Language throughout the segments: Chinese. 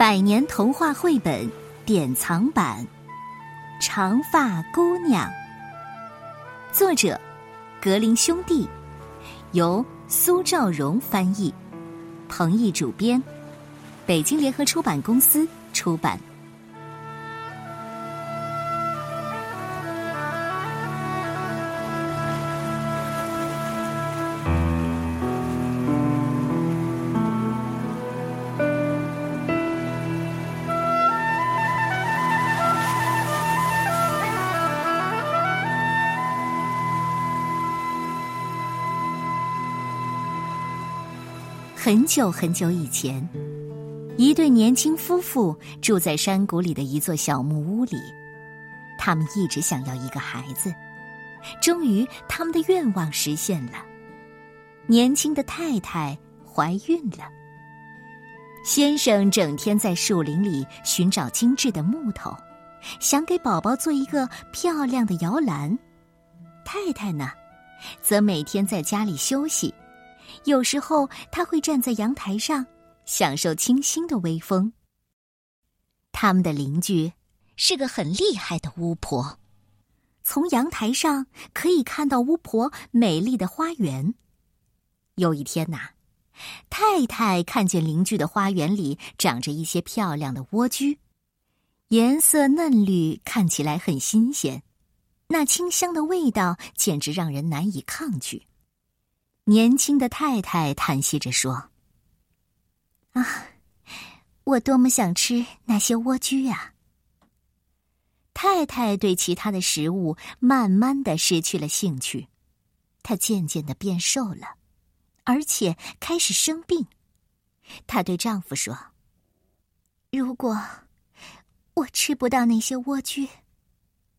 百年童话绘本典藏版《长发姑娘》，作者格林兄弟，由苏兆荣翻译，彭毅主编，北京联合出版公司出版。很久很久以前，一对年轻夫妇住在山谷里的一座小木屋里。他们一直想要一个孩子，终于他们的愿望实现了。年轻的太太怀孕了。先生整天在树林里寻找精致的木头，想给宝宝做一个漂亮的摇篮。太太呢，则每天在家里休息。有时候，他会站在阳台上，享受清新的微风。他们的邻居是个很厉害的巫婆，从阳台上可以看到巫婆美丽的花园。有一天呐，太太看见邻居的花园里长着一些漂亮的莴苣，颜色嫩绿，看起来很新鲜，那清香的味道简直让人难以抗拒。年轻的太太叹息着说：“啊，我多么想吃那些莴苣呀！”太太对其他的食物慢慢的失去了兴趣，她渐渐的变瘦了，而且开始生病。她对丈夫说：“如果我吃不到那些莴苣，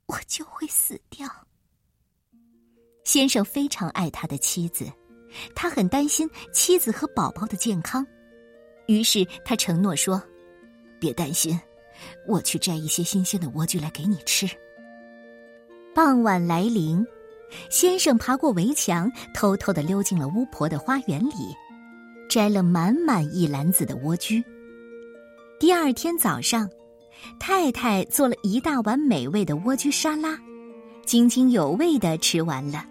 我就会死掉。”先生非常爱他的妻子。他很担心妻子和宝宝的健康，于是他承诺说：“别担心，我去摘一些新鲜的莴苣来给你吃。”傍晚来临，先生爬过围墙，偷偷的溜进了巫婆的花园里，摘了满满一篮子的莴苣。第二天早上，太太做了一大碗美味的莴苣沙拉，津津有味的吃完了。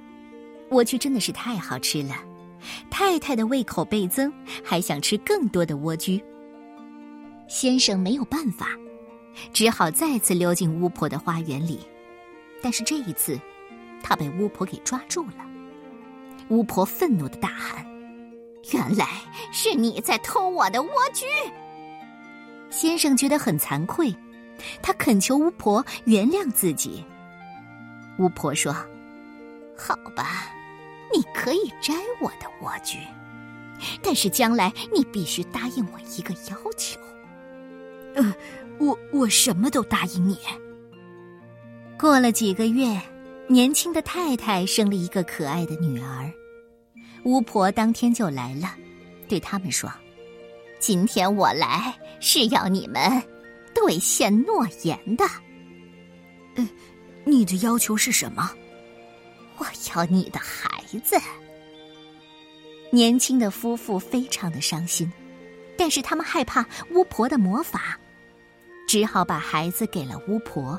莴苣真的是太好吃了。太太的胃口倍增，还想吃更多的莴苣。先生没有办法，只好再次溜进巫婆的花园里。但是这一次，他被巫婆给抓住了。巫婆愤怒的大喊：“原来是你在偷我的莴苣！”先生觉得很惭愧，他恳求巫婆原谅自己。巫婆说：“好吧。”你可以摘我的莴苣，但是将来你必须答应我一个要求。呃，我我什么都答应你。过了几个月，年轻的太太生了一个可爱的女儿，巫婆当天就来了，对他们说：“今天我来是要你们兑现诺言的。”呃，你的要求是什么？我要你的孩子。年轻的夫妇非常的伤心，但是他们害怕巫婆的魔法，只好把孩子给了巫婆。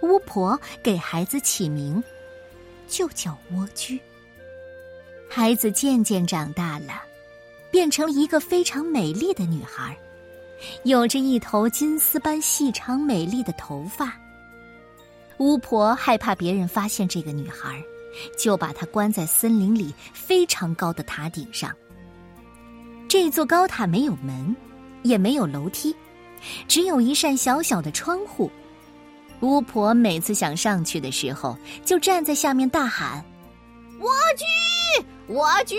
巫婆给孩子起名，就叫莴苣。孩子渐渐长大了，变成了一个非常美丽的女孩，有着一头金丝般细长美丽的头发。巫婆害怕别人发现这个女孩，就把她关在森林里非常高的塔顶上。这座高塔没有门，也没有楼梯，只有一扇小小的窗户。巫婆每次想上去的时候，就站在下面大喊：“莴苣，莴苣，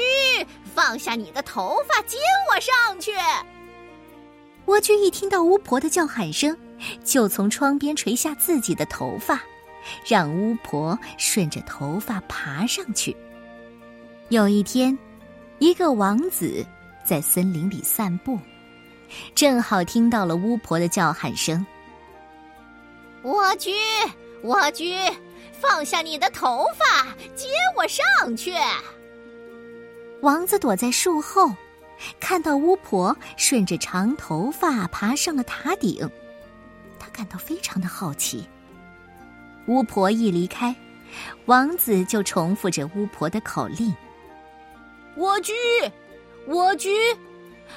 放下你的头发，接我上去！”莴苣一听到巫婆的叫喊声。就从窗边垂下自己的头发，让巫婆顺着头发爬上去。有一天，一个王子在森林里散步，正好听到了巫婆的叫喊声：“莴苣，莴苣，放下你的头发，接我上去！”王子躲在树后，看到巫婆顺着长头发爬上了塔顶，他感到非常的好奇。巫婆一离开，王子就重复着巫婆的口令：“蜗居，蜗居，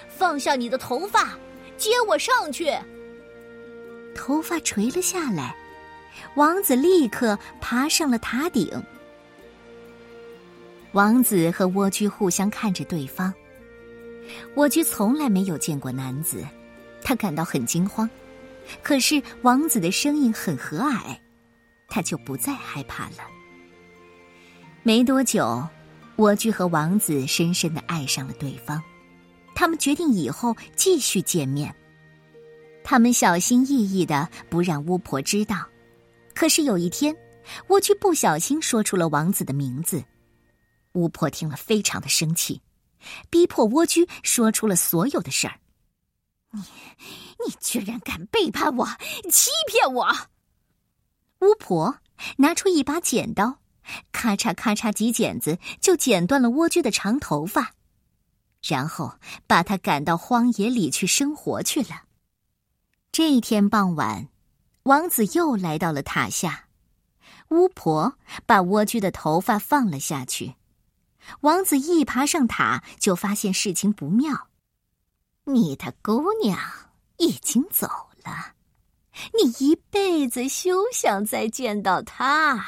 放下你的头发，接我上去。”头发垂了下来，王子立刻爬上了塔顶。王子和蜗居互相看着对方。蜗居从来没有见过男子，他感到很惊慌。可是王子的声音很和蔼，他就不再害怕了。没多久，蜗居和王子深深的爱上了对方，他们决定以后继续见面。他们小心翼翼的不让巫婆知道，可是有一天，蜗居不小心说出了王子的名字。巫婆听了，非常的生气，逼迫蜗居说出了所有的事儿。你，你居然敢背叛我，欺骗我！巫婆拿出一把剪刀，咔嚓咔嚓几剪子就剪断了蜗居的长头发，然后把他赶到荒野里去生活去了。这一天傍晚，王子又来到了塔下，巫婆把蜗居的头发放了下去。王子一爬上塔，就发现事情不妙。你的姑娘已经走了，你一辈子休想再见到他。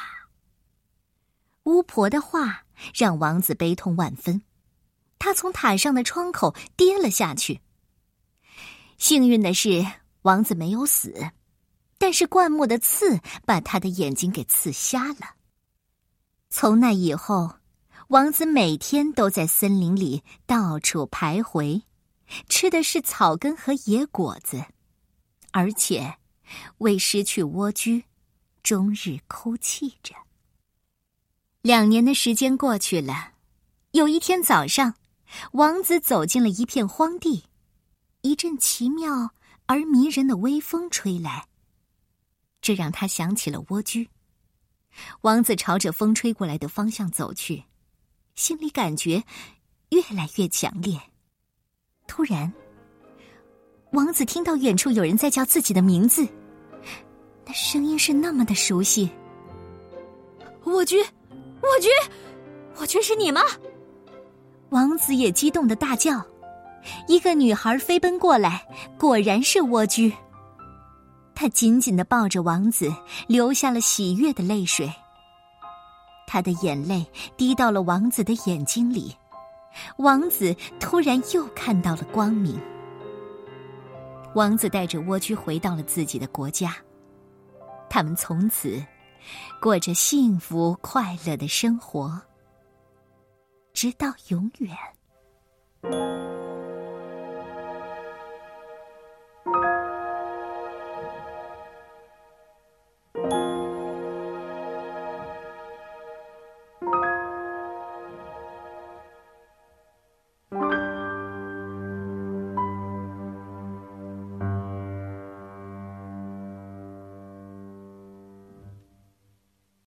巫婆的话让王子悲痛万分，他从塔上的窗口跌了下去。幸运的是，王子没有死，但是灌木的刺把他的眼睛给刺瞎了。从那以后。王子每天都在森林里到处徘徊，吃的是草根和野果子，而且为失去蜗居，终日哭泣着。两年的时间过去了，有一天早上，王子走进了一片荒地，一阵奇妙而迷人的微风吹来，这让他想起了蜗居。王子朝着风吹过来的方向走去。心里感觉越来越强烈。突然，王子听到远处有人在叫自己的名字，声音是那么的熟悉。我居，我居，我居是你吗？王子也激动的大叫。一个女孩飞奔过来，果然是蜗居。她紧紧的抱着王子，流下了喜悦的泪水。他的眼泪滴到了王子的眼睛里，王子突然又看到了光明。王子带着蜗居回到了自己的国家，他们从此过着幸福快乐的生活，直到永远。